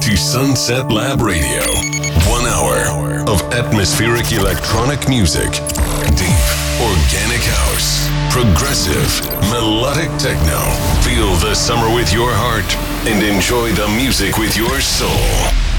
To Sunset Lab Radio. One hour of atmospheric electronic music, deep organic house, progressive melodic techno. Feel the summer with your heart and enjoy the music with your soul.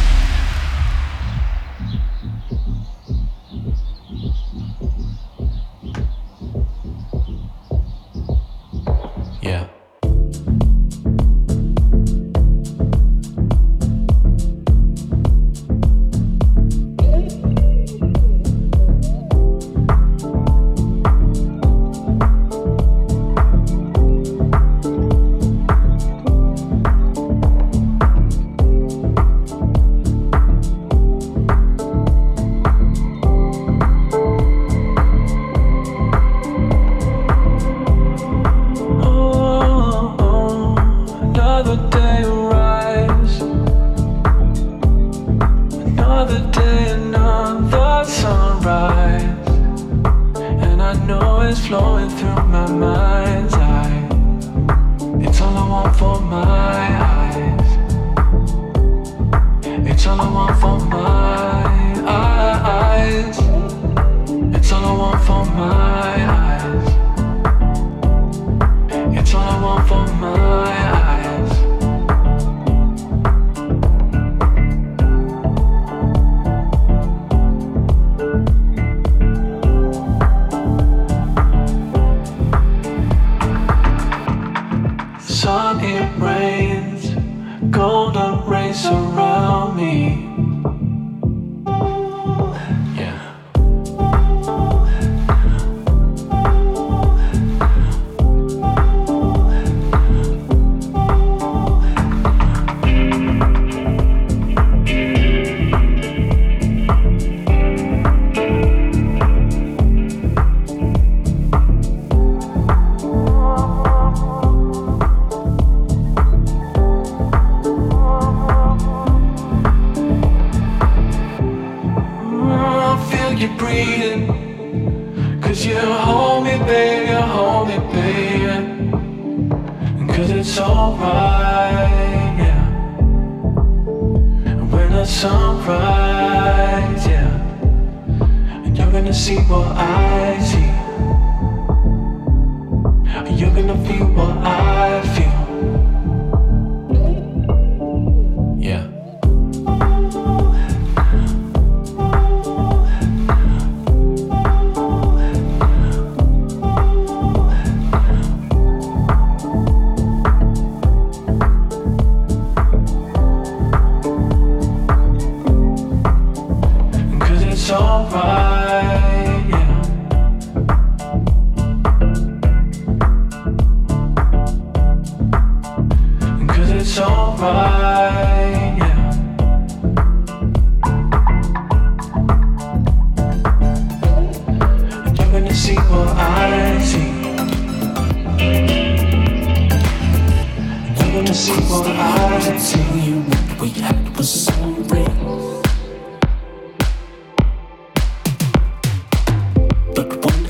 Race around me.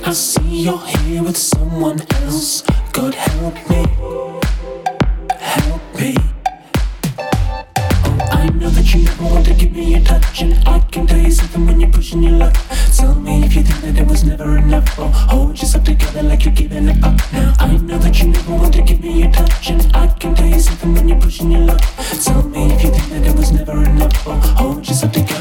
I see you're here with someone else. God help me, help me. Oh, I know that you never want to give me a touch, and I can tell you something when you're pushing your luck. Tell me if you think that it was never enough, or hold yourself together like you're giving it up now. I know that you never want to give me a touch, and I can tell you something when you're pushing your luck. Tell me if you think that it was never enough, or hold yourself together.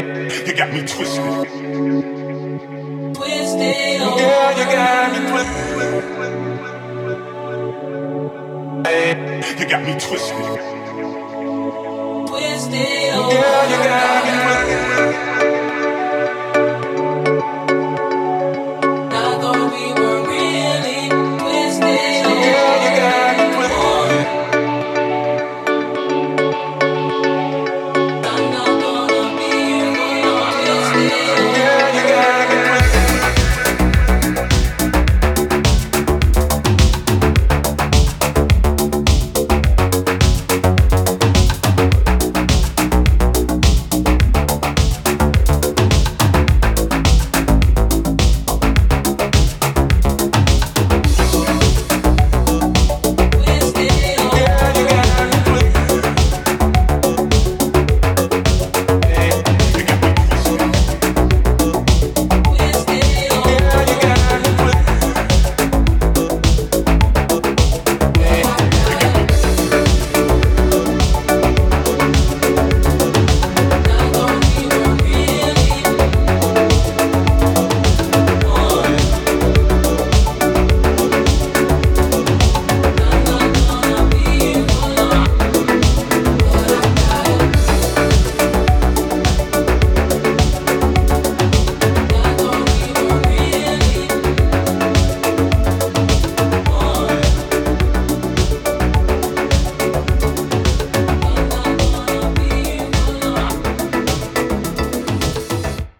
You got me twisted. Twisted. Yeah, you got me twisted. You got me twisted.